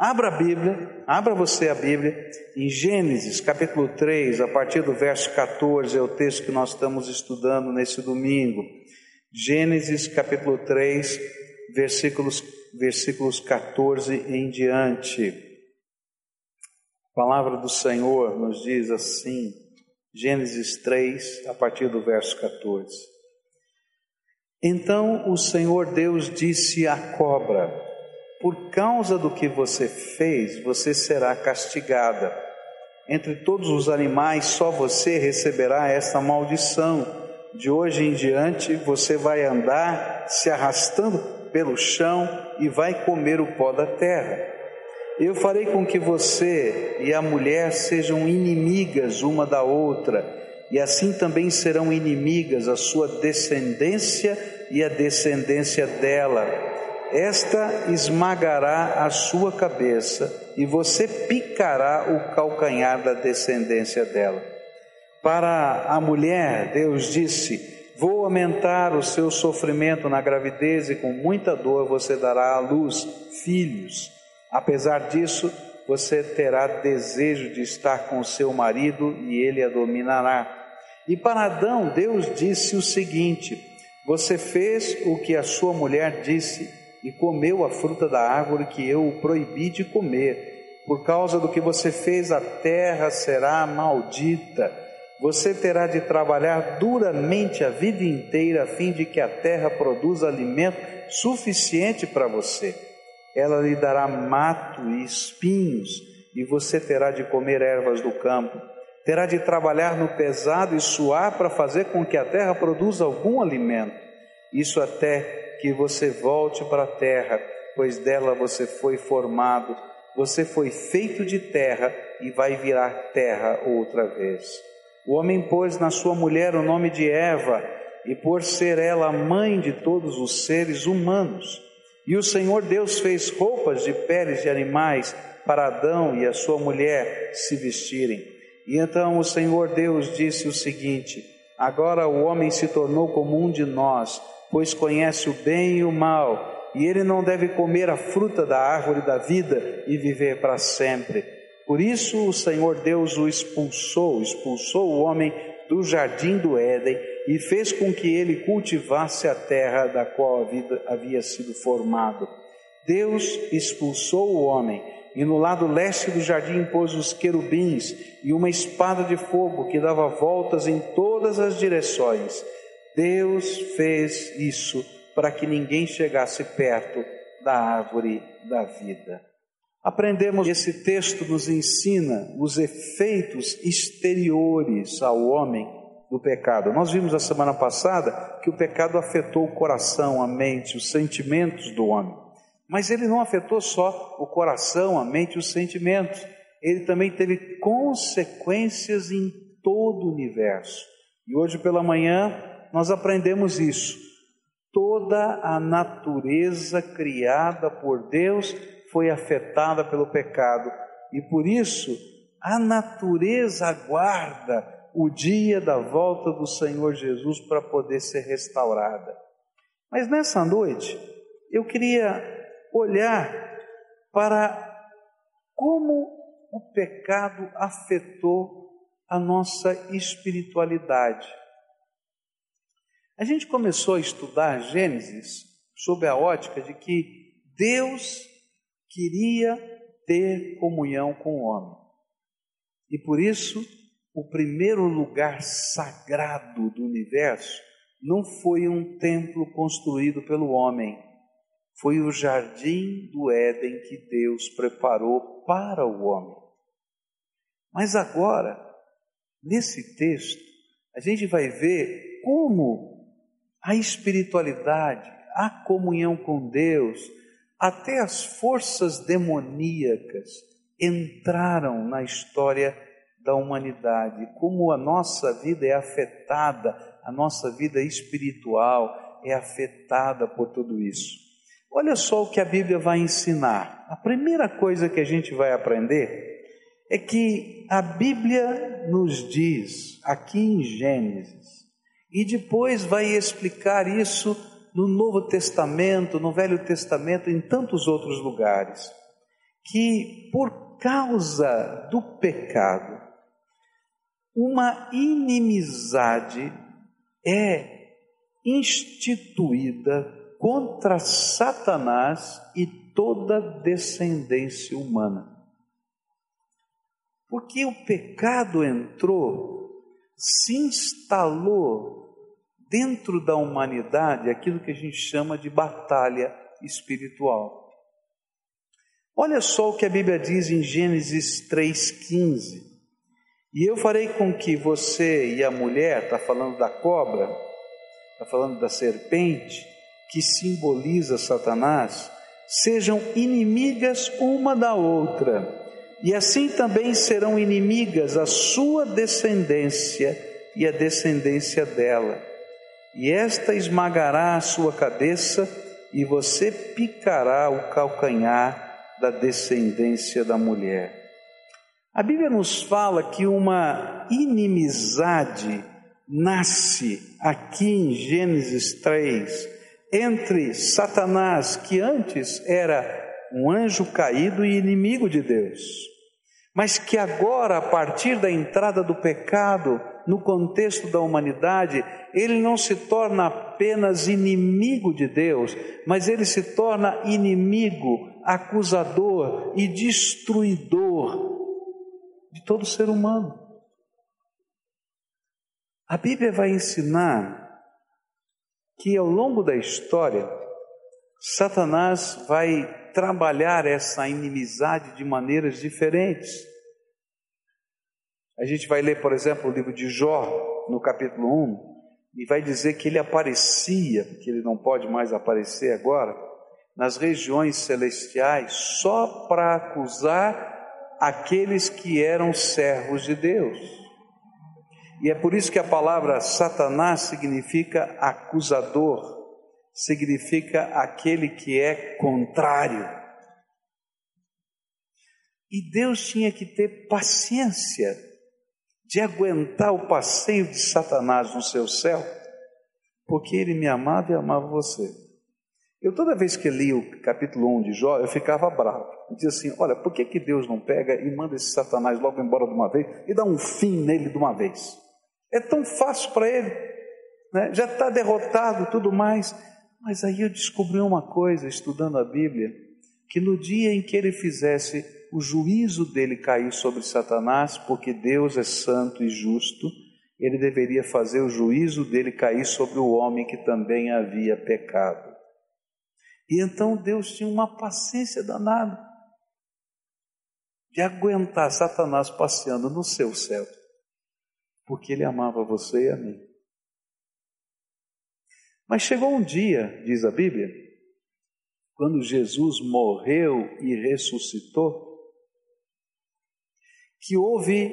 Abra a Bíblia, abra você a Bíblia, em Gênesis capítulo 3, a partir do verso 14, é o texto que nós estamos estudando nesse domingo. Gênesis capítulo 3, versículos, versículos 14 em diante. A palavra do Senhor nos diz assim, Gênesis 3, a partir do verso 14. Então o Senhor Deus disse à cobra: por causa do que você fez, você será castigada. Entre todos os animais, só você receberá esta maldição. De hoje em diante, você vai andar se arrastando pelo chão e vai comer o pó da terra. Eu farei com que você e a mulher sejam inimigas uma da outra, e assim também serão inimigas a sua descendência e a descendência dela esta esmagará a sua cabeça e você picará o calcanhar da descendência dela. Para a mulher, Deus disse: Vou aumentar o seu sofrimento na gravidez e com muita dor você dará à luz filhos. Apesar disso, você terá desejo de estar com seu marido e ele a dominará. E para Adão, Deus disse o seguinte: Você fez o que a sua mulher disse e comeu a fruta da árvore que eu o proibi de comer. Por causa do que você fez, a terra será maldita. Você terá de trabalhar duramente a vida inteira a fim de que a terra produza alimento suficiente para você. Ela lhe dará mato e espinhos, e você terá de comer ervas do campo. Terá de trabalhar no pesado e suar para fazer com que a terra produza algum alimento. Isso até que você volte para a terra, pois dela você foi formado, você foi feito de terra e vai virar terra outra vez. O homem pôs na sua mulher o nome de Eva, e por ser ela a mãe de todos os seres humanos. E o Senhor Deus fez roupas de peles de animais para Adão e a sua mulher se vestirem. E então o Senhor Deus disse o seguinte: Agora o homem se tornou como um de nós pois conhece o bem e o mal, e ele não deve comer a fruta da árvore da vida e viver para sempre. Por isso o Senhor Deus o expulsou, expulsou o homem do jardim do Éden e fez com que ele cultivasse a terra da qual a vida havia sido formado. Deus expulsou o homem e no lado leste do jardim pôs os querubins e uma espada de fogo que dava voltas em todas as direções. Deus fez isso para que ninguém chegasse perto da árvore da vida. Aprendemos esse texto nos ensina os efeitos exteriores ao homem do pecado. Nós vimos a semana passada que o pecado afetou o coração, a mente, os sentimentos do homem. Mas ele não afetou só o coração, a mente e os sentimentos. Ele também teve consequências em todo o universo. E hoje pela manhã nós aprendemos isso. Toda a natureza criada por Deus foi afetada pelo pecado e por isso a natureza aguarda o dia da volta do Senhor Jesus para poder ser restaurada. Mas nessa noite eu queria olhar para como o pecado afetou a nossa espiritualidade. A gente começou a estudar Gênesis sob a ótica de que Deus queria ter comunhão com o homem. E por isso, o primeiro lugar sagrado do universo não foi um templo construído pelo homem, foi o jardim do Éden que Deus preparou para o homem. Mas agora, nesse texto, a gente vai ver como a espiritualidade, a comunhão com Deus, até as forças demoníacas entraram na história da humanidade, como a nossa vida é afetada, a nossa vida espiritual é afetada por tudo isso. Olha só o que a Bíblia vai ensinar. A primeira coisa que a gente vai aprender é que a Bíblia nos diz, aqui em Gênesis, e depois vai explicar isso no Novo Testamento, no Velho Testamento, em tantos outros lugares. que por causa do pecado, uma inimizade é instituída contra Satanás e toda descendência humana. Porque o pecado entrou, se instalou dentro da humanidade aquilo que a gente chama de batalha espiritual. Olha só o que a Bíblia diz em Gênesis 3,15. E eu farei com que você e a mulher, está falando da cobra, está falando da serpente, que simboliza Satanás, sejam inimigas uma da outra e assim também serão inimigas a sua descendência e a descendência dela. E esta esmagará a sua cabeça, e você picará o calcanhar da descendência da mulher. A Bíblia nos fala que uma inimizade nasce aqui em Gênesis 3 entre Satanás, que antes era um anjo caído e inimigo de Deus, mas que agora, a partir da entrada do pecado no contexto da humanidade, ele não se torna apenas inimigo de Deus, mas ele se torna inimigo, acusador e destruidor de todo ser humano. A Bíblia vai ensinar que ao longo da história, Satanás vai trabalhar essa inimizade de maneiras diferentes. A gente vai ler, por exemplo, o livro de Jó, no capítulo 1, e vai dizer que ele aparecia, que ele não pode mais aparecer agora, nas regiões celestiais só para acusar aqueles que eram servos de Deus. E é por isso que a palavra Satanás significa acusador significa aquele que é contrário. E Deus tinha que ter paciência de aguentar o passeio de Satanás no seu céu, porque ele me amava e amava você. Eu toda vez que li o capítulo 1 de Jó, eu ficava bravo. Eu dizia assim: olha, por que, que Deus não pega e manda esse Satanás logo embora de uma vez e dá um fim nele de uma vez? É tão fácil para ele, né? já está derrotado tudo mais. Mas aí eu descobri uma coisa, estudando a Bíblia, que no dia em que ele fizesse o juízo dele cair sobre Satanás, porque Deus é santo e justo, ele deveria fazer o juízo dele cair sobre o homem que também havia pecado. E então Deus tinha uma paciência danada de aguentar Satanás passeando no seu céu, porque ele amava você e a mim. Mas chegou um dia, diz a Bíblia, quando Jesus morreu e ressuscitou, que houve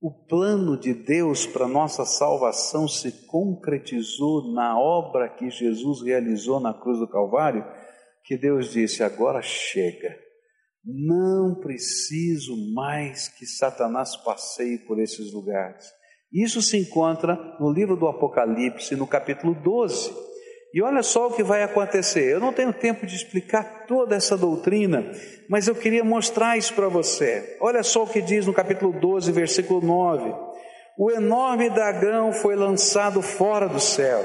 o plano de Deus para nossa salvação se concretizou na obra que Jesus realizou na cruz do Calvário, que Deus disse: agora chega, não preciso mais que Satanás passeie por esses lugares. Isso se encontra no livro do Apocalipse, no capítulo 12. E olha só o que vai acontecer. Eu não tenho tempo de explicar toda essa doutrina, mas eu queria mostrar isso para você. Olha só o que diz no capítulo 12, versículo 9: O enorme dragão foi lançado fora do céu.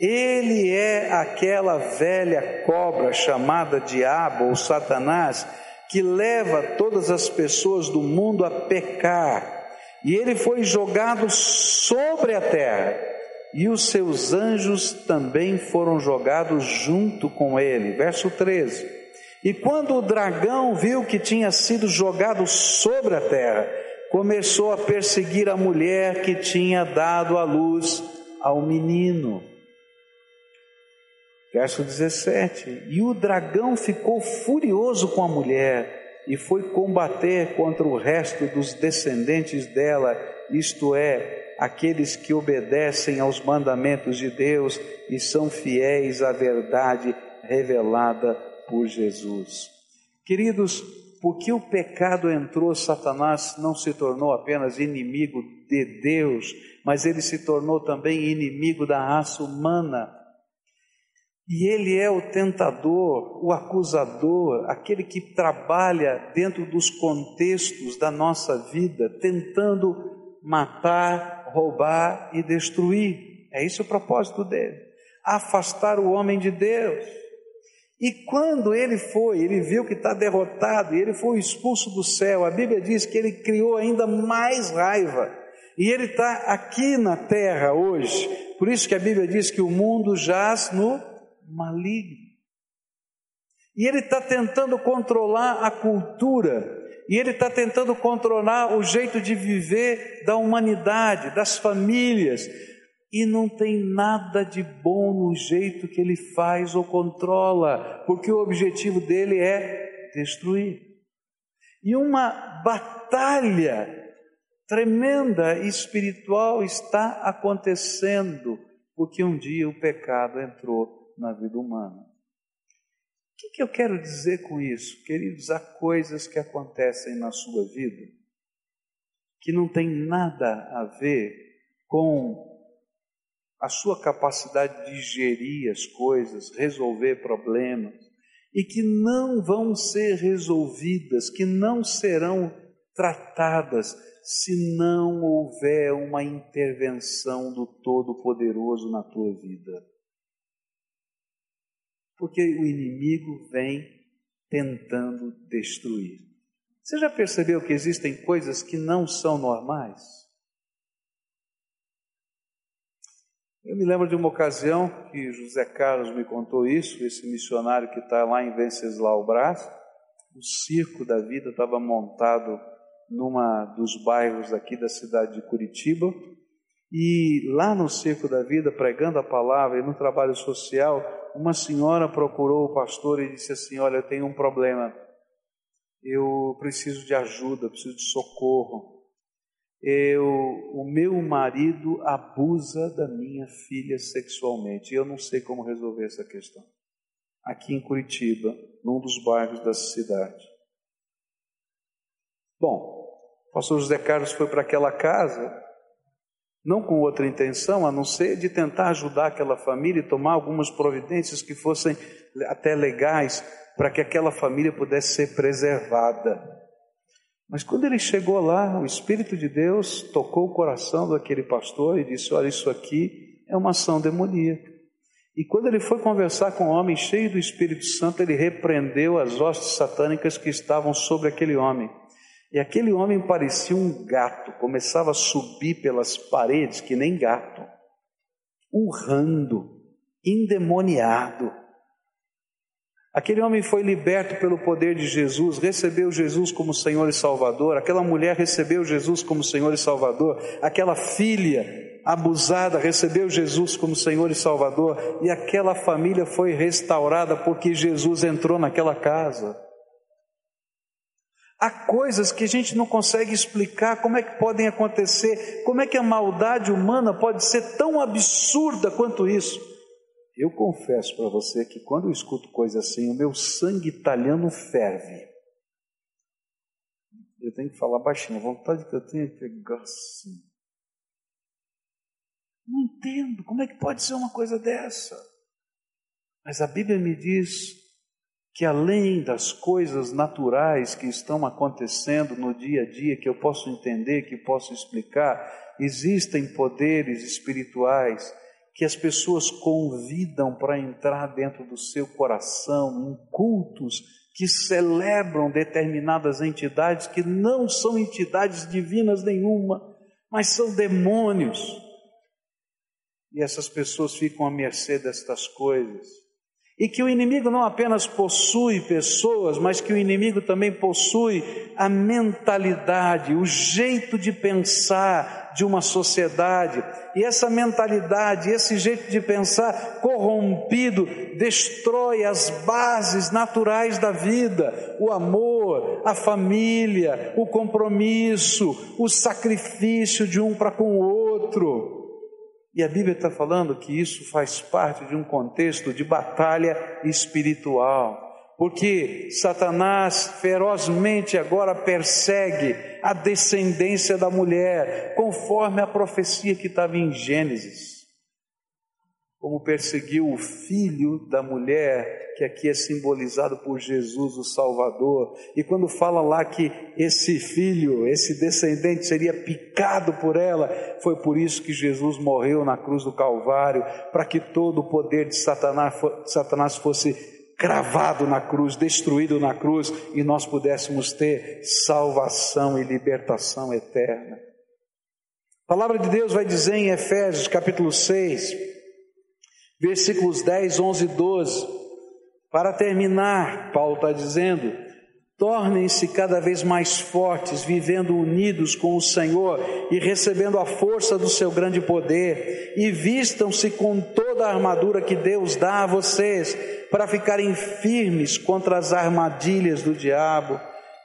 Ele é aquela velha cobra chamada Diabo ou Satanás, que leva todas as pessoas do mundo a pecar e ele foi jogado sobre a terra, e os seus anjos também foram jogados junto com ele. Verso 13. E quando o dragão viu que tinha sido jogado sobre a terra, começou a perseguir a mulher que tinha dado a luz ao menino. Verso 17: E o dragão ficou furioso com a mulher e foi combater contra o resto dos descendentes dela, isto é, aqueles que obedecem aos mandamentos de Deus e são fiéis à verdade revelada por Jesus. Queridos, porque o pecado entrou, Satanás não se tornou apenas inimigo de Deus, mas ele se tornou também inimigo da raça humana. E ele é o tentador, o acusador, aquele que trabalha dentro dos contextos da nossa vida, tentando matar, roubar e destruir. É esse o propósito dele. Afastar o homem de Deus. E quando ele foi, ele viu que está derrotado e ele foi expulso do céu. A Bíblia diz que ele criou ainda mais raiva. E ele está aqui na terra hoje. Por isso que a Bíblia diz que o mundo jaz no maligno. E ele está tentando controlar a cultura, e ele está tentando controlar o jeito de viver da humanidade, das famílias, e não tem nada de bom no jeito que ele faz ou controla, porque o objetivo dele é destruir. E uma batalha tremenda espiritual está acontecendo, porque um dia o pecado entrou na vida humana. O que, que eu quero dizer com isso? Queridos, há coisas que acontecem na sua vida que não tem nada a ver com a sua capacidade de gerir as coisas, resolver problemas, e que não vão ser resolvidas, que não serão tratadas se não houver uma intervenção do Todo-Poderoso na tua vida porque o inimigo vem tentando destruir. Você já percebeu que existem coisas que não são normais? Eu me lembro de uma ocasião que José Carlos me contou isso, esse missionário que está lá em Venceslau Brás, o circo da vida estava montado numa dos bairros aqui da cidade de Curitiba, e lá no circo da vida, pregando a palavra e no trabalho social, uma senhora procurou o pastor e disse assim: Olha, eu tenho um problema, eu preciso de ajuda, preciso de socorro. Eu, o meu marido abusa da minha filha sexualmente e eu não sei como resolver essa questão. Aqui em Curitiba, num dos bairros da cidade. Bom, o pastor José Carlos foi para aquela casa não com outra intenção a não ser de tentar ajudar aquela família e tomar algumas providências que fossem até legais para que aquela família pudesse ser preservada. Mas quando ele chegou lá, o Espírito de Deus tocou o coração daquele pastor e disse: Olha, isso aqui é uma ação demoníaca. E quando ele foi conversar com o homem cheio do Espírito Santo, ele repreendeu as hostes satânicas que estavam sobre aquele homem. E aquele homem parecia um gato, começava a subir pelas paredes que nem gato, urrando, endemoniado. Aquele homem foi liberto pelo poder de Jesus, recebeu Jesus como Senhor e Salvador. Aquela mulher recebeu Jesus como Senhor e Salvador. Aquela filha abusada recebeu Jesus como Senhor e Salvador. E aquela família foi restaurada porque Jesus entrou naquela casa. Há coisas que a gente não consegue explicar como é que podem acontecer, como é que a maldade humana pode ser tão absurda quanto isso. Eu confesso para você que quando eu escuto coisa assim, o meu sangue italiano ferve. Eu tenho que falar baixinho, a vontade que eu tenho é pegar assim. Não entendo como é que pode ser uma coisa dessa. Mas a Bíblia me diz que além das coisas naturais que estão acontecendo no dia a dia, que eu posso entender, que posso explicar, existem poderes espirituais que as pessoas convidam para entrar dentro do seu coração, em cultos que celebram determinadas entidades que não são entidades divinas nenhuma, mas são demônios. E essas pessoas ficam à mercê destas coisas e que o inimigo não apenas possui pessoas, mas que o inimigo também possui a mentalidade, o jeito de pensar de uma sociedade. E essa mentalidade, esse jeito de pensar corrompido, destrói as bases naturais da vida: o amor, a família, o compromisso, o sacrifício de um para com o outro. E a Bíblia está falando que isso faz parte de um contexto de batalha espiritual, porque Satanás ferozmente agora persegue a descendência da mulher, conforme a profecia que estava em Gênesis. como perseguiu o filho da mulher, que aqui é simbolizado por Jesus, o Salvador. E quando fala lá que esse filho, esse descendente seria picado por ela, foi por isso que Jesus morreu na cruz do Calvário, para que todo o poder de Satanás, fosse cravado na cruz, destruído na cruz, e nós pudéssemos ter salvação e libertação eterna. A palavra de Deus vai dizer em Efésios capítulo 6, versículos 10, 11 e 12. Para terminar, Paulo está dizendo: tornem-se cada vez mais fortes, vivendo unidos com o Senhor e recebendo a força do seu grande poder, e vistam-se com toda a armadura que Deus dá a vocês, para ficarem firmes contra as armadilhas do diabo,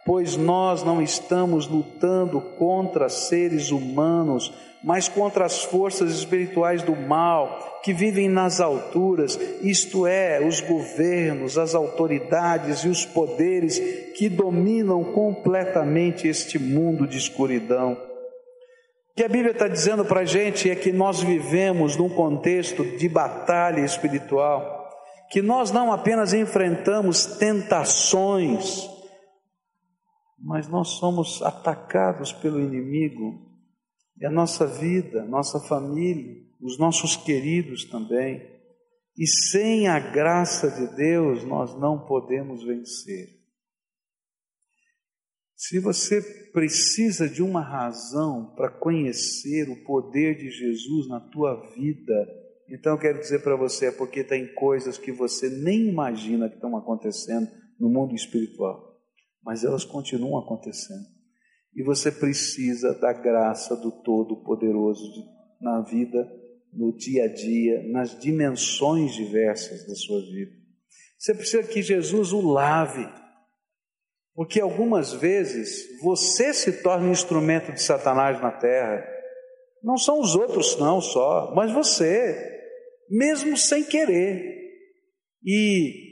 pois nós não estamos lutando contra seres humanos, mas contra as forças espirituais do mal que vivem nas alturas, isto é, os governos, as autoridades e os poderes que dominam completamente este mundo de escuridão. O que a Bíblia está dizendo para a gente é que nós vivemos num contexto de batalha espiritual, que nós não apenas enfrentamos tentações, mas nós somos atacados pelo inimigo e a nossa vida, nossa família, os nossos queridos também. E sem a graça de Deus nós não podemos vencer. Se você precisa de uma razão para conhecer o poder de Jesus na tua vida, então eu quero dizer para você, é porque tem coisas que você nem imagina que estão acontecendo no mundo espiritual, mas elas continuam acontecendo. E você precisa da graça do Todo-Poderoso na vida, no dia a dia, nas dimensões diversas da sua vida. Você precisa que Jesus o lave, porque algumas vezes você se torna um instrumento de Satanás na terra. Não são os outros, não só, mas você, mesmo sem querer. E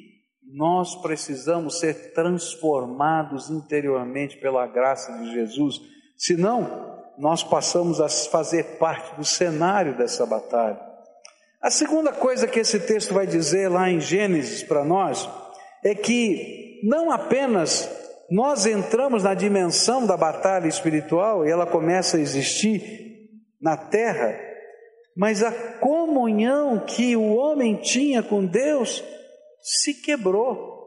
nós precisamos ser transformados interiormente pela graça de Jesus, senão nós passamos a fazer parte do cenário dessa batalha. A segunda coisa que esse texto vai dizer lá em Gênesis para nós é que não apenas nós entramos na dimensão da batalha espiritual e ela começa a existir na terra, mas a comunhão que o homem tinha com Deus se quebrou.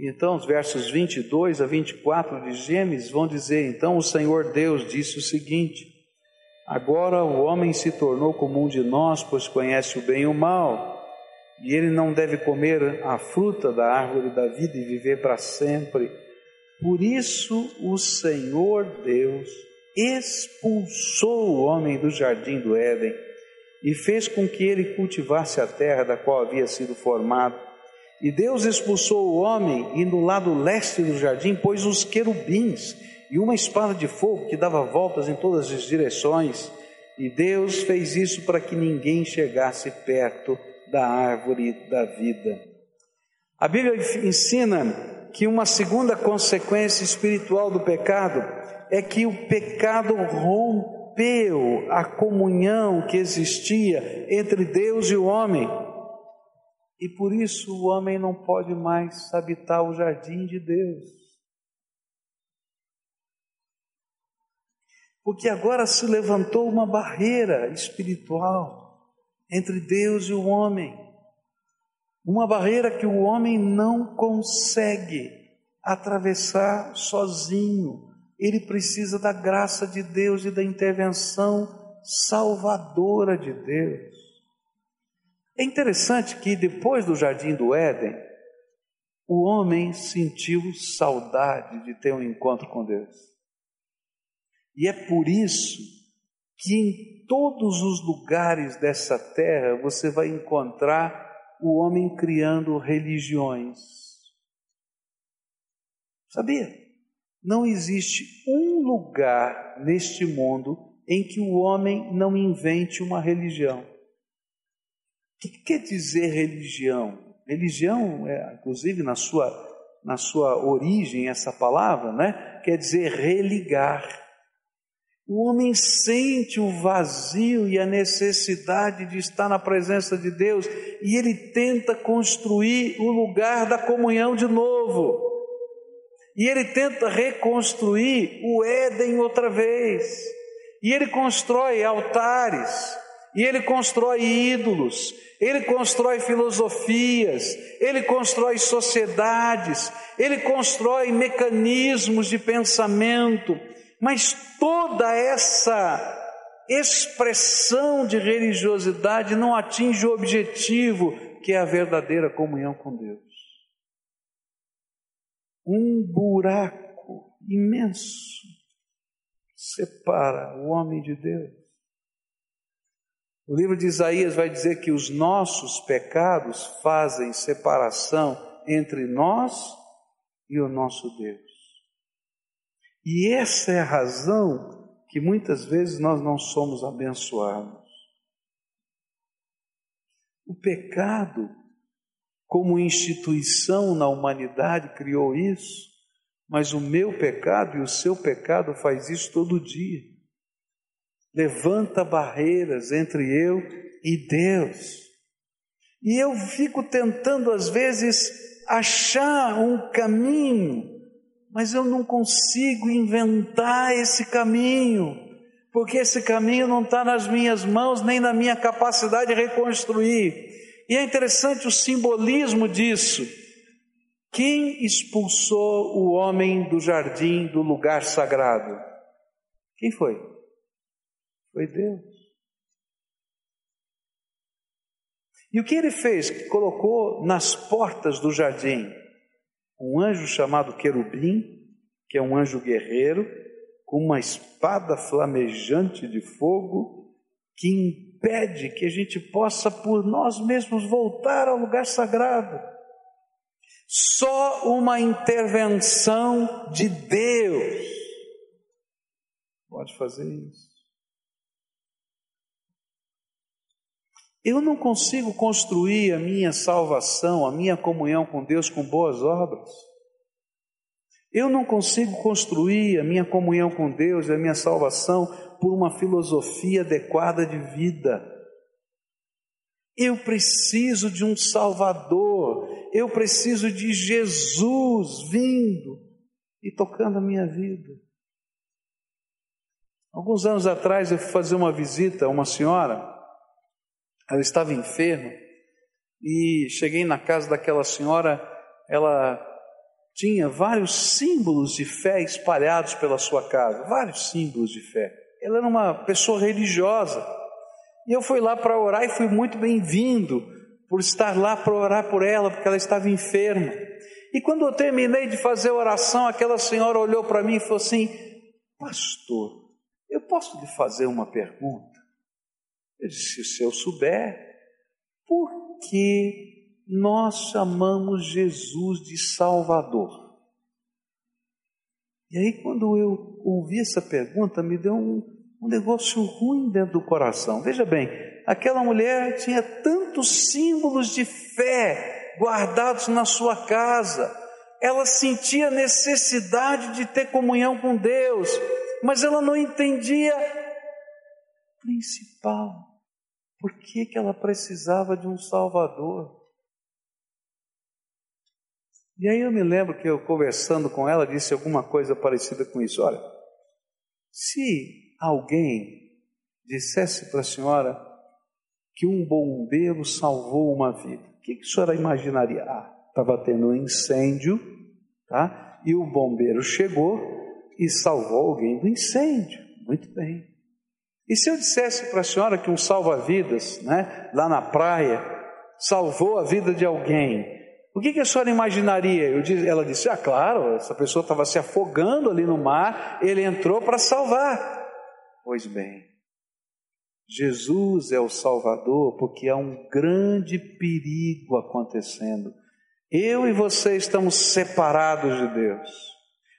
Então, os versos 22 a 24 de Gênesis vão dizer: Então o Senhor Deus disse o seguinte: Agora o homem se tornou como um de nós, pois conhece o bem e o mal, e ele não deve comer a fruta da árvore da vida e viver para sempre. Por isso o Senhor Deus expulsou o homem do jardim do Éden e fez com que ele cultivasse a terra da qual havia sido formado. E Deus expulsou o homem e no lado leste do jardim pôs os querubins e uma espada de fogo que dava voltas em todas as direções. E Deus fez isso para que ninguém chegasse perto da árvore da vida. A Bíblia ensina que uma segunda consequência espiritual do pecado é que o pecado rompe rompeu a comunhão que existia entre Deus e o homem. E por isso o homem não pode mais habitar o jardim de Deus. Porque agora se levantou uma barreira espiritual entre Deus e o homem. Uma barreira que o homem não consegue atravessar sozinho ele precisa da graça de Deus e da intervenção salvadora de Deus. É interessante que depois do jardim do Éden, o homem sentiu saudade de ter um encontro com Deus. E é por isso que em todos os lugares dessa terra você vai encontrar o homem criando religiões. Sabia? Não existe um lugar neste mundo em que o homem não invente uma religião. O que quer dizer religião? Religião, é, inclusive na sua, na sua origem, essa palavra, né, quer dizer religar. O homem sente o vazio e a necessidade de estar na presença de Deus e ele tenta construir o lugar da comunhão de novo. E ele tenta reconstruir o Éden outra vez. E ele constrói altares, e ele constrói ídolos, ele constrói filosofias, ele constrói sociedades, ele constrói mecanismos de pensamento mas toda essa expressão de religiosidade não atinge o objetivo que é a verdadeira comunhão com Deus. Um buraco imenso separa o homem de Deus. O livro de Isaías vai dizer que os nossos pecados fazem separação entre nós e o nosso Deus. E essa é a razão que muitas vezes nós não somos abençoados. O pecado, como instituição na humanidade, criou isso, mas o meu pecado e o seu pecado faz isso todo dia. Levanta barreiras entre eu e Deus. E eu fico tentando, às vezes, achar um caminho mas eu não consigo inventar esse caminho, porque esse caminho não está nas minhas mãos, nem na minha capacidade de reconstruir. E é interessante o simbolismo disso. Quem expulsou o homem do jardim, do lugar sagrado? Quem foi? Foi Deus. E o que ele fez? Colocou nas portas do jardim um anjo chamado querubim, que é um anjo guerreiro, com uma espada flamejante de fogo, que impede que a gente possa por nós mesmos voltar ao lugar sagrado. Só uma intervenção de Deus pode fazer isso. Eu não consigo construir a minha salvação, a minha comunhão com Deus com boas obras. Eu não consigo construir a minha comunhão com Deus e a minha salvação por uma filosofia adequada de vida. Eu preciso de um Salvador, eu preciso de Jesus vindo e tocando a minha vida. Alguns anos atrás eu fui fazer uma visita a uma senhora ela estava enferma e cheguei na casa daquela senhora, ela tinha vários símbolos de fé espalhados pela sua casa, vários símbolos de fé. Ela era uma pessoa religiosa. E eu fui lá para orar e fui muito bem-vindo por estar lá para orar por ela, porque ela estava enferma. E quando eu terminei de fazer a oração, aquela senhora olhou para mim e falou assim: Pastor, eu posso lhe fazer uma pergunta? Eu disse: se eu souber, por que nós chamamos Jesus de Salvador? E aí, quando eu ouvi essa pergunta, me deu um, um negócio ruim dentro do coração. Veja bem, aquela mulher tinha tantos símbolos de fé guardados na sua casa, ela sentia necessidade de ter comunhão com Deus, mas ela não entendia principal. Por que, que ela precisava de um Salvador? E aí eu me lembro que eu conversando com ela disse alguma coisa parecida com isso. Olha, se alguém dissesse para a senhora que um bombeiro salvou uma vida, o que, que a senhora imaginaria? Ah, estava tendo um incêndio, tá? E o bombeiro chegou e salvou alguém do incêndio. Muito bem. E se eu dissesse para a senhora que um salva-vidas, né, lá na praia, salvou a vida de alguém, o que, que a senhora imaginaria? Disse, ela disse: Ah, claro, essa pessoa estava se afogando ali no mar, ele entrou para salvar. Pois bem, Jesus é o Salvador porque há um grande perigo acontecendo. Eu e você estamos separados de Deus,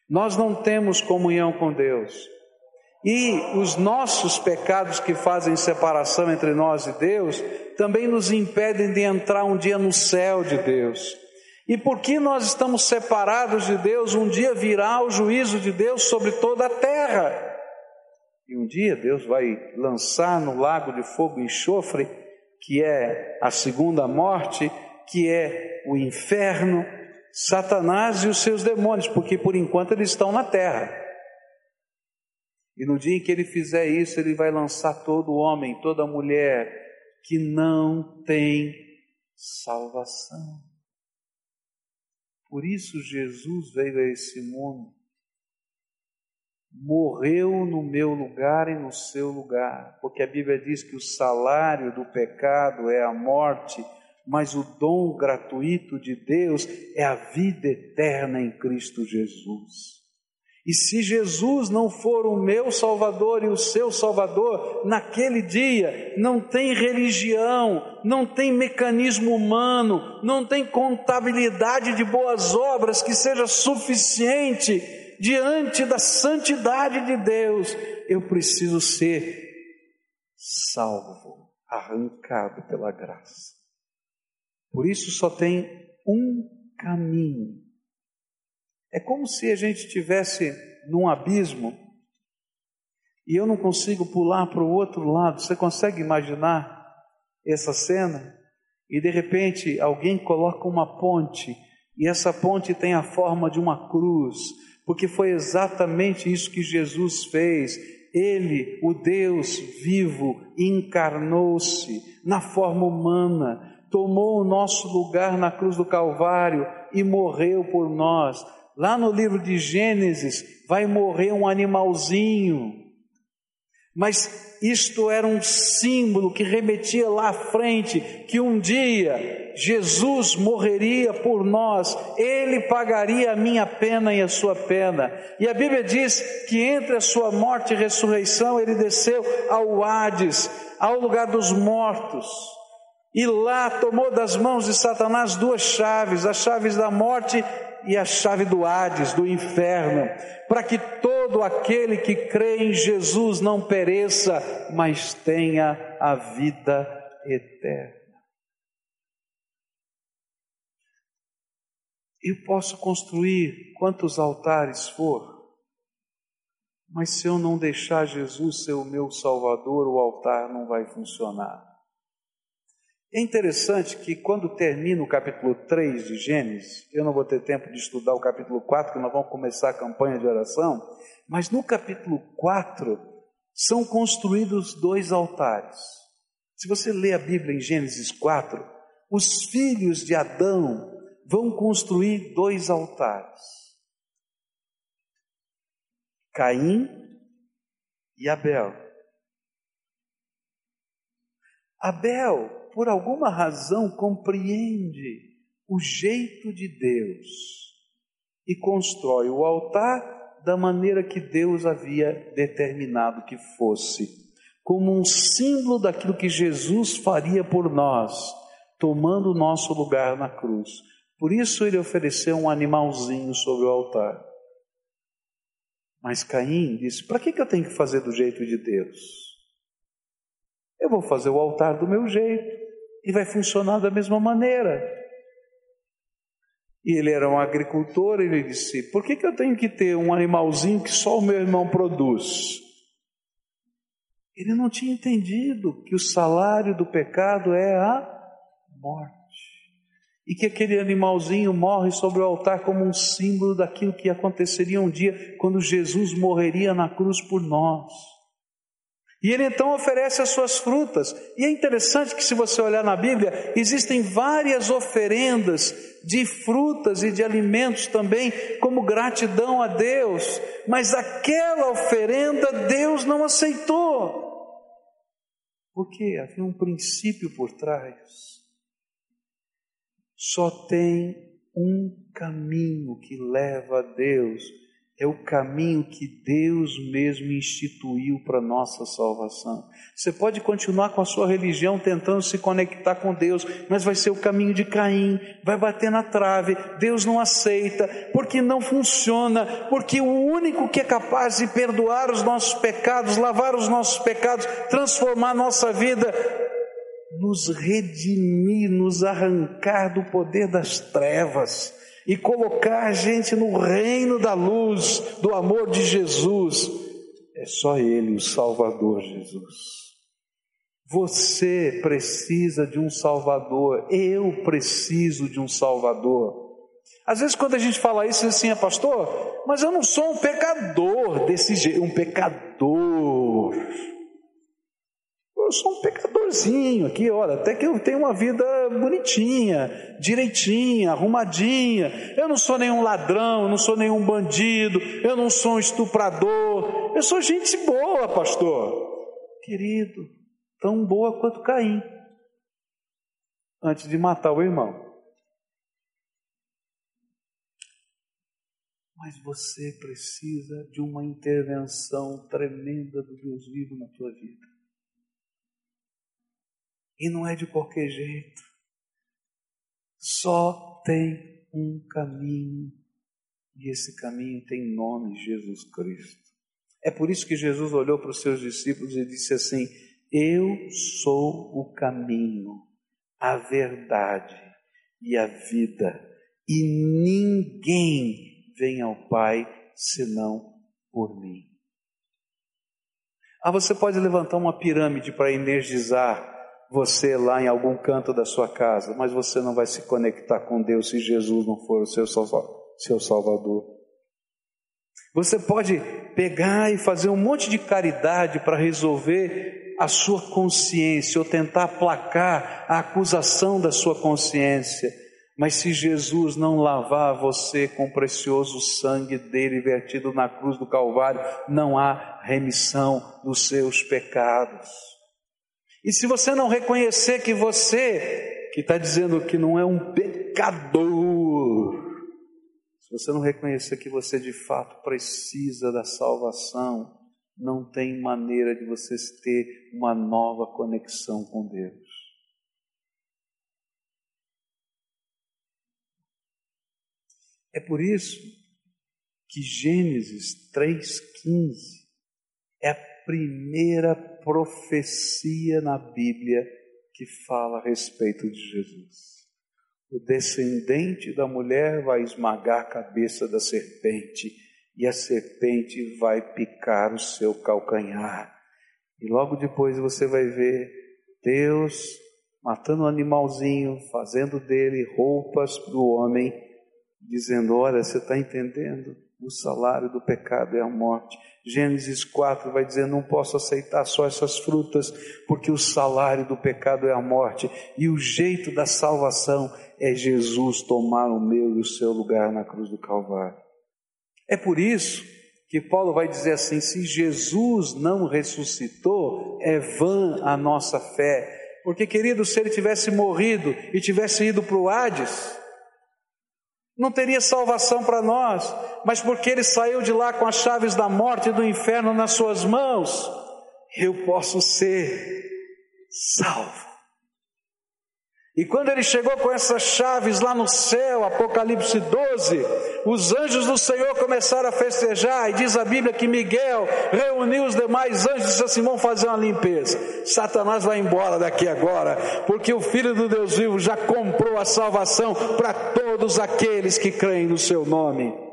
nós não temos comunhão com Deus. E os nossos pecados que fazem separação entre nós e Deus também nos impedem de entrar um dia no céu de Deus. E porque nós estamos separados de Deus, um dia virá o juízo de Deus sobre toda a terra. E um dia Deus vai lançar no lago de fogo e enxofre, que é a segunda morte, que é o inferno, Satanás e os seus demônios, porque por enquanto eles estão na terra. E no dia em que ele fizer isso, ele vai lançar todo homem, toda mulher que não tem salvação. Por isso Jesus veio a esse mundo, morreu no meu lugar e no seu lugar, porque a Bíblia diz que o salário do pecado é a morte, mas o dom gratuito de Deus é a vida eterna em Cristo Jesus. E se Jesus não for o meu Salvador e o seu Salvador, naquele dia não tem religião, não tem mecanismo humano, não tem contabilidade de boas obras que seja suficiente diante da santidade de Deus. Eu preciso ser salvo, arrancado pela graça. Por isso só tem um caminho é como se a gente estivesse num abismo e eu não consigo pular para o outro lado. Você consegue imaginar essa cena? E de repente alguém coloca uma ponte e essa ponte tem a forma de uma cruz, porque foi exatamente isso que Jesus fez. Ele, o Deus vivo, encarnou-se na forma humana, tomou o nosso lugar na cruz do Calvário e morreu por nós Lá no livro de Gênesis vai morrer um animalzinho. Mas isto era um símbolo que remetia lá à frente que um dia Jesus morreria por nós, ele pagaria a minha pena e a sua pena. E a Bíblia diz que entre a sua morte e ressurreição ele desceu ao Hades, ao lugar dos mortos. E lá tomou das mãos de Satanás duas chaves, as chaves da morte e a chave do Hades, do inferno, para que todo aquele que crê em Jesus não pereça, mas tenha a vida eterna. Eu posso construir quantos altares for, mas se eu não deixar Jesus ser o meu Salvador, o altar não vai funcionar. É interessante que quando termina o capítulo 3 de Gênesis, eu não vou ter tempo de estudar o capítulo 4, que nós vamos começar a campanha de oração, mas no capítulo 4 são construídos dois altares. Se você lê a Bíblia em Gênesis 4, os filhos de Adão vão construir dois altares: Caim e Abel. Abel por alguma razão, compreende o jeito de Deus e constrói o altar da maneira que Deus havia determinado que fosse, como um símbolo daquilo que Jesus faria por nós, tomando o nosso lugar na cruz. Por isso ele ofereceu um animalzinho sobre o altar. Mas Caim disse: Para que, que eu tenho que fazer do jeito de Deus? Eu vou fazer o altar do meu jeito e vai funcionar da mesma maneira. E ele era um agricultor, ele disse: Por que, que eu tenho que ter um animalzinho que só o meu irmão produz? Ele não tinha entendido que o salário do pecado é a morte. E que aquele animalzinho morre sobre o altar como um símbolo daquilo que aconteceria um dia quando Jesus morreria na cruz por nós. E ele então oferece as suas frutas. E é interessante que, se você olhar na Bíblia, existem várias oferendas de frutas e de alimentos também, como gratidão a Deus. Mas aquela oferenda Deus não aceitou. Porque havia um princípio por trás. Só tem um caminho que leva a Deus é o caminho que Deus mesmo instituiu para nossa salvação. Você pode continuar com a sua religião tentando se conectar com Deus, mas vai ser o caminho de Caim, vai bater na trave, Deus não aceita, porque não funciona, porque o único que é capaz de perdoar os nossos pecados, lavar os nossos pecados, transformar nossa vida, nos redimir, nos arrancar do poder das trevas e colocar a gente no reino da luz, do amor de Jesus, é só Ele, o Salvador Jesus. Você precisa de um Salvador, eu preciso de um Salvador. Às vezes, quando a gente fala isso, assim, é pastor, mas eu não sou um pecador desse jeito, um pecador. Eu sou um pecadorzinho aqui, olha, até que eu tenho uma vida bonitinha, direitinha, arrumadinha. Eu não sou nenhum ladrão, não sou nenhum bandido, eu não sou um estuprador. Eu sou gente boa, pastor. Querido, tão boa quanto Caim, antes de matar o irmão. Mas você precisa de uma intervenção tremenda do Deus vivo na tua vida. E não é de qualquer jeito. Só tem um caminho. E esse caminho tem nome Jesus Cristo. É por isso que Jesus olhou para os seus discípulos e disse assim: Eu sou o caminho, a verdade e a vida, e ninguém vem ao Pai senão por mim. Ah, você pode levantar uma pirâmide para energizar você lá em algum canto da sua casa, mas você não vai se conectar com Deus se Jesus não for o seu, seu Salvador. Você pode pegar e fazer um monte de caridade para resolver a sua consciência ou tentar aplacar a acusação da sua consciência. Mas se Jesus não lavar você com o precioso sangue dele vertido na cruz do Calvário, não há remissão dos seus pecados. E se você não reconhecer que você, que está dizendo que não é um pecador, se você não reconhecer que você de fato precisa da salvação, não tem maneira de você ter uma nova conexão com Deus. É por isso que Gênesis 3,15 é a primeira profecia na Bíblia que fala a respeito de Jesus. O descendente da mulher vai esmagar a cabeça da serpente e a serpente vai picar o seu calcanhar. E logo depois você vai ver Deus matando um animalzinho, fazendo dele roupas para o homem, dizendo: Olha, você está entendendo? O salário do pecado é a morte. Gênesis 4 vai dizer: Não posso aceitar só essas frutas, porque o salário do pecado é a morte, e o jeito da salvação é Jesus tomar o meu e o seu lugar na cruz do Calvário. É por isso que Paulo vai dizer assim: se Jesus não ressuscitou, é vã a nossa fé. Porque, querido, se ele tivesse morrido e tivesse ido para o Hades, não teria salvação para nós, mas porque ele saiu de lá com as chaves da morte e do inferno nas suas mãos, eu posso ser salvo. E quando ele chegou com essas chaves lá no céu, Apocalipse 12, os anjos do Senhor começaram a festejar, e diz a Bíblia que Miguel reuniu os demais anjos e disse assim: vamos fazer uma limpeza. Satanás vai embora daqui agora, porque o Filho do Deus vivo já comprou a salvação para todos aqueles que creem no seu nome.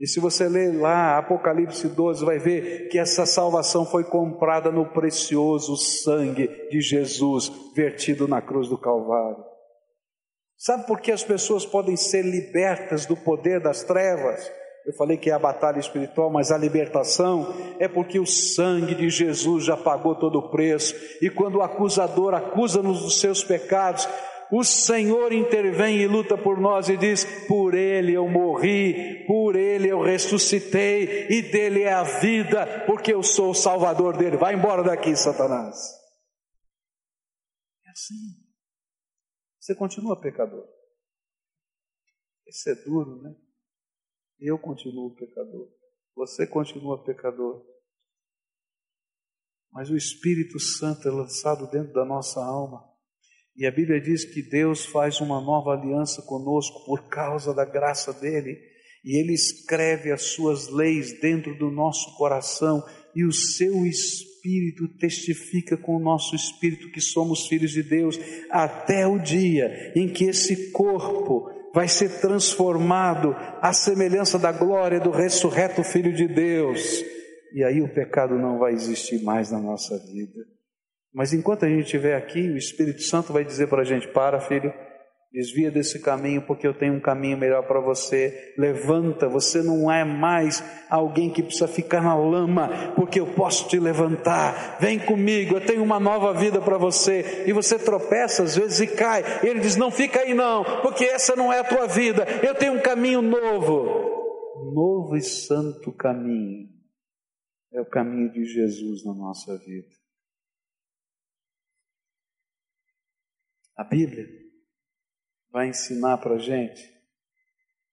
E se você ler lá Apocalipse 12, vai ver que essa salvação foi comprada no precioso sangue de Jesus vertido na cruz do Calvário. Sabe por que as pessoas podem ser libertas do poder das trevas? Eu falei que é a batalha espiritual, mas a libertação é porque o sangue de Jesus já pagou todo o preço. E quando o acusador acusa-nos dos seus pecados, o Senhor intervém e luta por nós e diz: Por Ele eu morri, por Ele eu ressuscitei, e dele é a vida, porque eu sou o Salvador dele. Vai embora daqui, Satanás. É assim. Você continua pecador. Isso é duro, né? Eu continuo pecador. Você continua pecador. Mas o Espírito Santo é lançado dentro da nossa alma e a Bíblia diz que Deus faz uma nova aliança conosco por causa da graça dele. E ele escreve as suas leis dentro do nosso coração e o seu espírito testifica com o nosso espírito que somos filhos de Deus até o dia em que esse corpo vai ser transformado à semelhança da glória do ressurreto filho de Deus. e aí o pecado não vai existir mais na nossa vida. Mas enquanto a gente estiver aqui, o Espírito Santo vai dizer para a gente: para, filho, desvia desse caminho, porque eu tenho um caminho melhor para você. Levanta, você não é mais alguém que precisa ficar na lama, porque eu posso te levantar. Vem comigo, eu tenho uma nova vida para você. E você tropeça às vezes e cai. E ele diz: não fica aí não, porque essa não é a tua vida. Eu tenho um caminho novo. Novo e santo caminho. É o caminho de Jesus na nossa vida. A Bíblia vai ensinar para a gente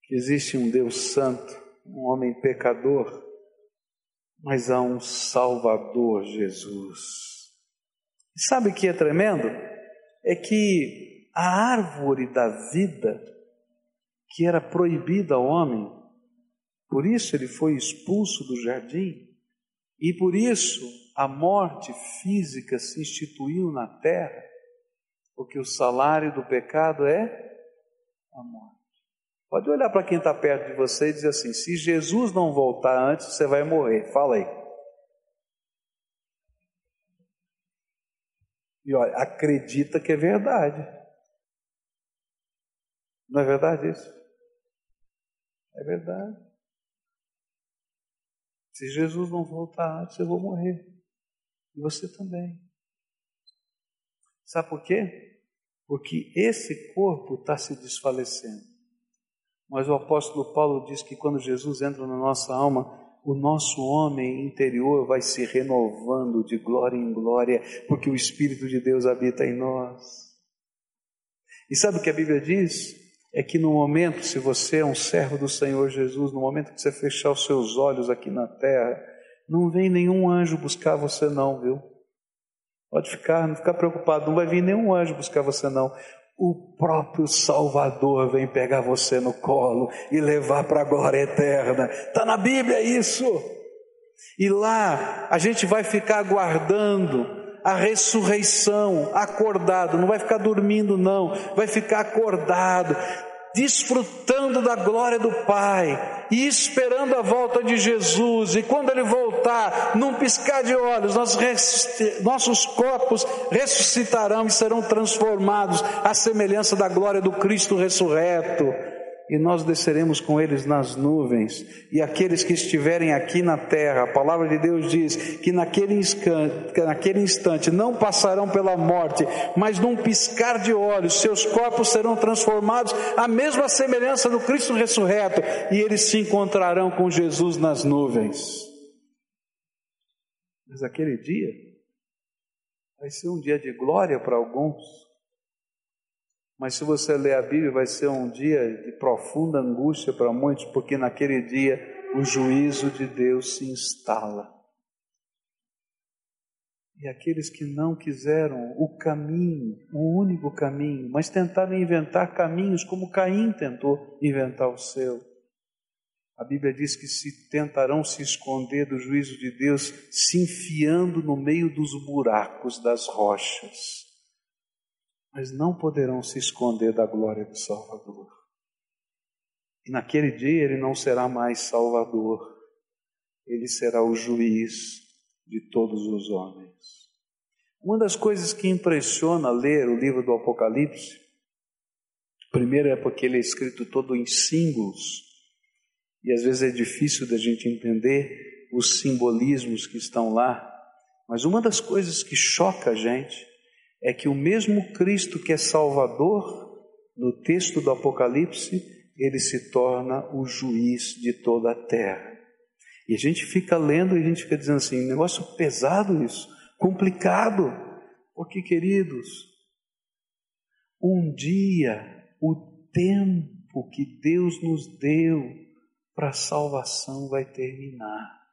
que existe um Deus santo, um homem pecador, mas há um Salvador Jesus. E sabe o que é tremendo? É que a árvore da vida, que era proibida ao homem, por isso ele foi expulso do jardim, e por isso a morte física se instituiu na terra, porque o salário do pecado é a morte. Pode olhar para quem está perto de você e dizer assim: se Jesus não voltar antes, você vai morrer. Fala aí. E olha, acredita que é verdade. Não é verdade isso? É verdade. Se Jesus não voltar antes, eu vou morrer. E você também. Sabe por quê? Porque esse corpo está se desfalecendo. Mas o apóstolo Paulo diz que quando Jesus entra na nossa alma, o nosso homem interior vai se renovando de glória em glória, porque o Espírito de Deus habita em nós. E sabe o que a Bíblia diz? É que no momento, se você é um servo do Senhor Jesus, no momento que você fechar os seus olhos aqui na terra, não vem nenhum anjo buscar você, não, viu? Pode ficar, não ficar preocupado, não vai vir nenhum anjo buscar você não. O próprio Salvador vem pegar você no colo e levar para a glória eterna. Está na Bíblia isso. E lá a gente vai ficar aguardando a ressurreição, acordado, não vai ficar dormindo, não, vai ficar acordado, desfrutando da glória do Pai e esperando a volta de Jesus. E quando Ele voltar, num piscar de olhos, nossos corpos ressuscitarão e serão transformados à semelhança da glória do Cristo ressurreto e nós desceremos com eles nas nuvens, e aqueles que estiverem aqui na terra, a palavra de Deus diz que naquele instante, naquele instante não passarão pela morte, mas num piscar de olhos, seus corpos serão transformados à mesma semelhança do Cristo ressurreto, e eles se encontrarão com Jesus nas nuvens. Mas aquele dia vai ser um dia de glória para alguns, mas se você ler a Bíblia, vai ser um dia de profunda angústia para muitos, porque naquele dia o juízo de Deus se instala. E aqueles que não quiseram o caminho, o único caminho, mas tentaram inventar caminhos como Caim tentou inventar o seu. A Bíblia diz que se tentarão se esconder do juízo de Deus, se enfiando no meio dos buracos das rochas mas não poderão se esconder da glória do Salvador. E naquele dia ele não será mais Salvador, ele será o juiz de todos os homens. Uma das coisas que impressiona ler o livro do Apocalipse, primeiro é porque ele é escrito todo em símbolos, e às vezes é difícil da gente entender os simbolismos que estão lá, mas uma das coisas que choca a gente é que o mesmo Cristo que é Salvador, no texto do Apocalipse, ele se torna o juiz de toda a terra. E a gente fica lendo e a gente fica dizendo assim: negócio pesado isso, complicado. Porque, queridos, um dia o tempo que Deus nos deu para a salvação vai terminar.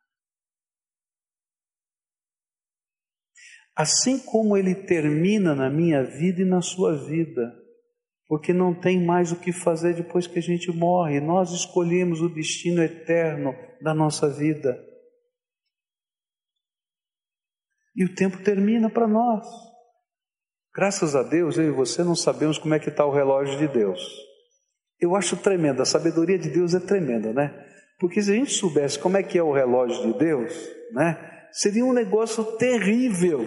Assim como ele termina na minha vida e na sua vida, porque não tem mais o que fazer depois que a gente morre. Nós escolhemos o destino eterno da nossa vida. E o tempo termina para nós. Graças a Deus, eu e você não sabemos como é que está o relógio de Deus. Eu acho tremendo, a sabedoria de Deus é tremenda, né? Porque se a gente soubesse como é que é o relógio de Deus, né? Seria um negócio terrível.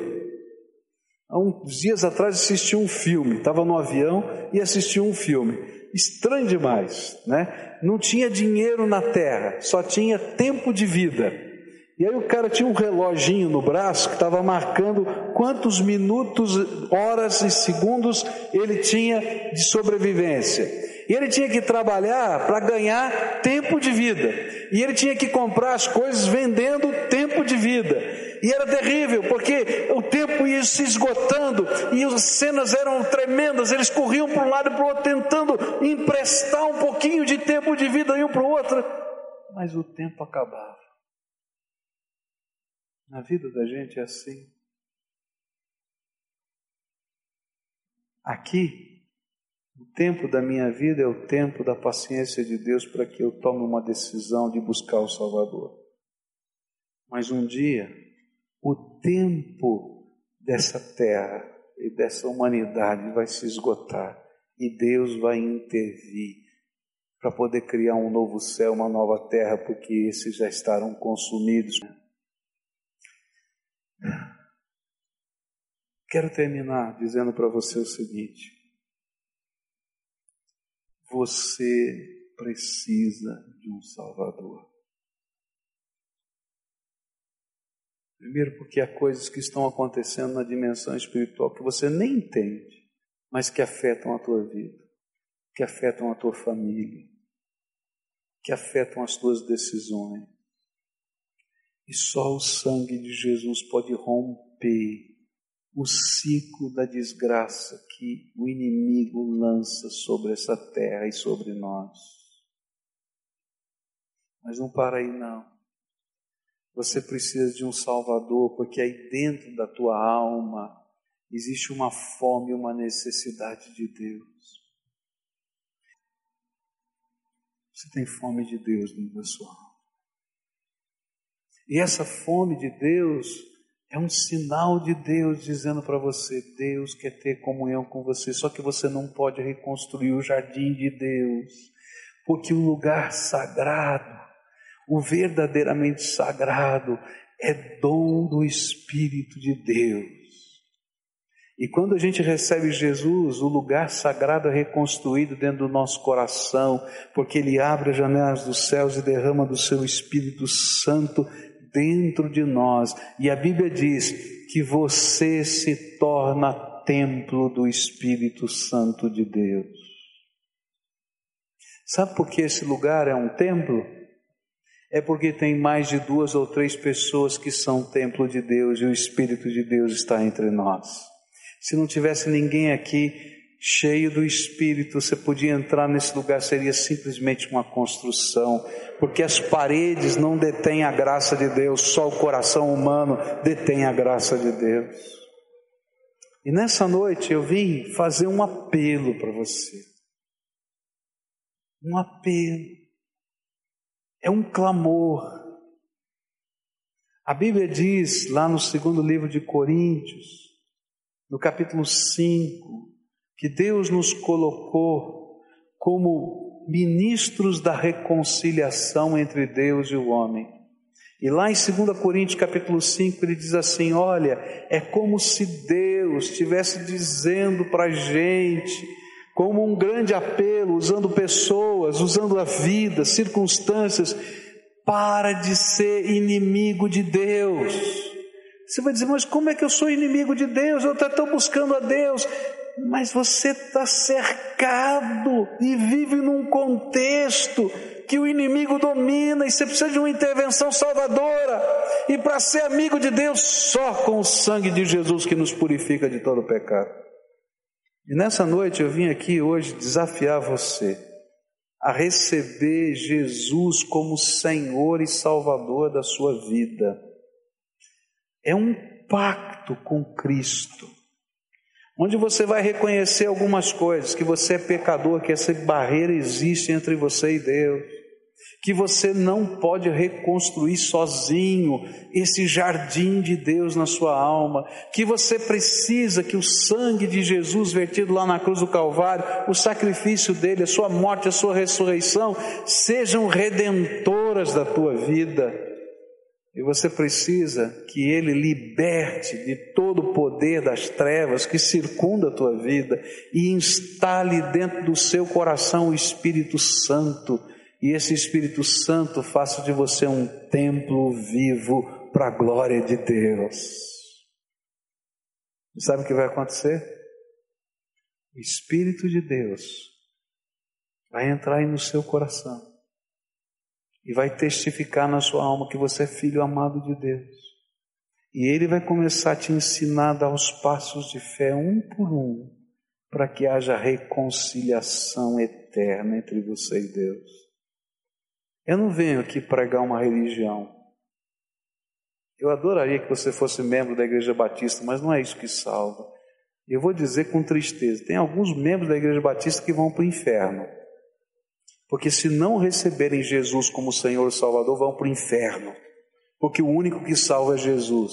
Há uns dias atrás assisti um filme, estava no avião e assisti um filme. Estranho demais, né? Não tinha dinheiro na terra, só tinha tempo de vida. E aí o cara tinha um reloginho no braço que estava marcando quantos minutos, horas e segundos ele tinha de sobrevivência. E ele tinha que trabalhar para ganhar tempo de vida. E ele tinha que comprar as coisas vendendo tempo de vida. E era terrível, porque o tempo ia se esgotando e as cenas eram tremendas. Eles corriam para um lado e para o outro, tentando emprestar um pouquinho de tempo de vida um para o outro. Mas o tempo acabava. Na vida da gente é assim. Aqui, o tempo da minha vida é o tempo da paciência de Deus para que eu tome uma decisão de buscar o Salvador. Mas um dia, o tempo dessa terra e dessa humanidade vai se esgotar e Deus vai intervir para poder criar um novo céu, uma nova terra, porque esses já estarão consumidos. Quero terminar dizendo para você o seguinte: você precisa de um Salvador. Primeiro, porque há coisas que estão acontecendo na dimensão espiritual que você nem entende, mas que afetam a tua vida, que afetam a tua família, que afetam as tuas decisões. E só o sangue de Jesus pode romper o ciclo da desgraça que o inimigo lança sobre essa terra e sobre nós. Mas não para aí, não. Você precisa de um Salvador, porque aí dentro da tua alma existe uma fome, uma necessidade de Deus. Você tem fome de Deus dentro da sua alma. E essa fome de Deus é um sinal de Deus dizendo para você: Deus quer ter comunhão com você, só que você não pode reconstruir o jardim de Deus, porque o lugar sagrado, o verdadeiramente sagrado, é dom do Espírito de Deus. E quando a gente recebe Jesus, o lugar sagrado é reconstruído dentro do nosso coração, porque Ele abre as janelas dos céus e derrama do seu Espírito Santo dentro de nós. E a Bíblia diz que você se torna templo do Espírito Santo de Deus. Sabe por que esse lugar é um templo? É porque tem mais de duas ou três pessoas que são templo de Deus e o Espírito de Deus está entre nós. Se não tivesse ninguém aqui, cheio do Espírito, você podia entrar nesse lugar, seria simplesmente uma construção, porque as paredes não detêm a graça de Deus, só o coração humano detém a graça de Deus. E nessa noite eu vim fazer um apelo para você. Um apelo. É um clamor. A Bíblia diz lá no segundo livro de Coríntios, no capítulo 5, que Deus nos colocou como ministros da reconciliação entre Deus e o homem. E lá em 2 Coríntios capítulo 5 ele diz assim: Olha, é como se Deus estivesse dizendo para a gente, como um grande apelo, usando pessoas, usando a vida, circunstâncias, para de ser inimigo de Deus. Você vai dizer, mas como é que eu sou inimigo de Deus? Eu até estou buscando a Deus mas você está cercado e vive num contexto que o inimigo domina e você precisa de uma intervenção salvadora. E para ser amigo de Deus, só com o sangue de Jesus que nos purifica de todo pecado. E nessa noite eu vim aqui hoje desafiar você a receber Jesus como Senhor e Salvador da sua vida. É um pacto com Cristo onde você vai reconhecer algumas coisas, que você é pecador, que essa barreira existe entre você e Deus, que você não pode reconstruir sozinho esse jardim de Deus na sua alma, que você precisa que o sangue de Jesus vertido lá na cruz do Calvário, o sacrifício dele, a sua morte, a sua ressurreição, sejam redentoras da tua vida. E você precisa que ele liberte de todo o poder das trevas que circunda a tua vida e instale dentro do seu coração o Espírito Santo e esse Espírito Santo faça de você um templo vivo para a glória de Deus. E sabe o que vai acontecer? O Espírito de Deus vai entrar aí no seu coração e vai testificar na sua alma que você é filho amado de Deus. E ele vai começar a te ensinar a dar os passos de fé um por um, para que haja reconciliação eterna entre você e Deus. Eu não venho aqui pregar uma religião. Eu adoraria que você fosse membro da Igreja Batista, mas não é isso que salva. Eu vou dizer com tristeza: tem alguns membros da Igreja Batista que vão para o inferno. Porque se não receberem Jesus como Senhor e Salvador, vão para o inferno. Porque o único que salva é Jesus.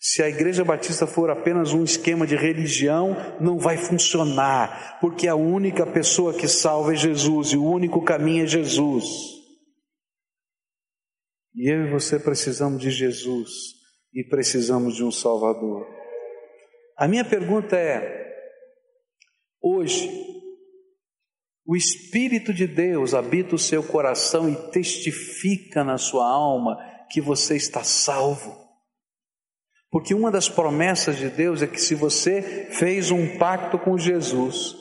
Se a Igreja Batista for apenas um esquema de religião, não vai funcionar. Porque a única pessoa que salva é Jesus e o único caminho é Jesus. E eu e você precisamos de Jesus e precisamos de um Salvador. A minha pergunta é: hoje, o Espírito de Deus habita o seu coração e testifica na sua alma que você está salvo. Porque uma das promessas de Deus é que se você fez um pacto com Jesus,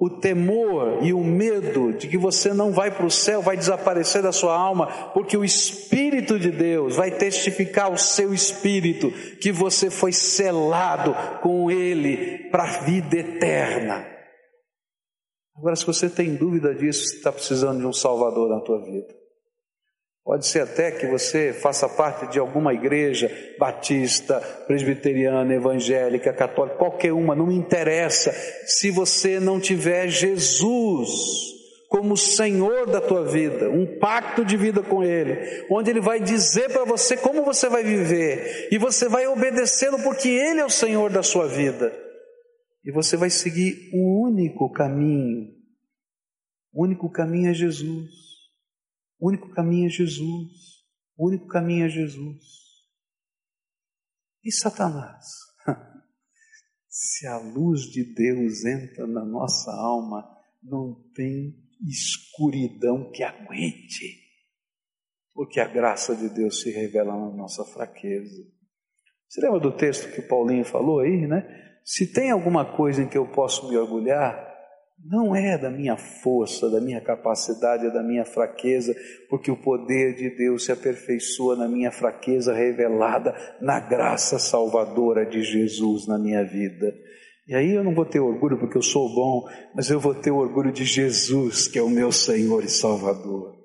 o temor e o medo de que você não vai para o céu vai desaparecer da sua alma, porque o Espírito de Deus vai testificar o seu espírito que você foi selado com Ele para a vida eterna. Agora, se você tem dúvida disso, você está precisando de um Salvador na tua vida. Pode ser até que você faça parte de alguma igreja batista, presbiteriana, evangélica, católica, qualquer uma, não me interessa. Se você não tiver Jesus como Senhor da tua vida, um pacto de vida com Ele, onde Ele vai dizer para você como você vai viver, e você vai obedecê-lo porque Ele é o Senhor da sua vida, e você vai seguir o único caminho. O único caminho é Jesus. O único caminho é Jesus. O único caminho é Jesus. E Satanás? Se a luz de Deus entra na nossa alma, não tem escuridão que aguente, porque a graça de Deus se revela na nossa fraqueza. Você lembra do texto que Paulinho falou aí, né? Se tem alguma coisa em que eu posso me orgulhar, não é da minha força, da minha capacidade, da minha fraqueza, porque o poder de Deus se aperfeiçoa na minha fraqueza revelada na graça salvadora de Jesus na minha vida. E aí eu não vou ter orgulho porque eu sou bom, mas eu vou ter orgulho de Jesus, que é o meu Senhor e Salvador.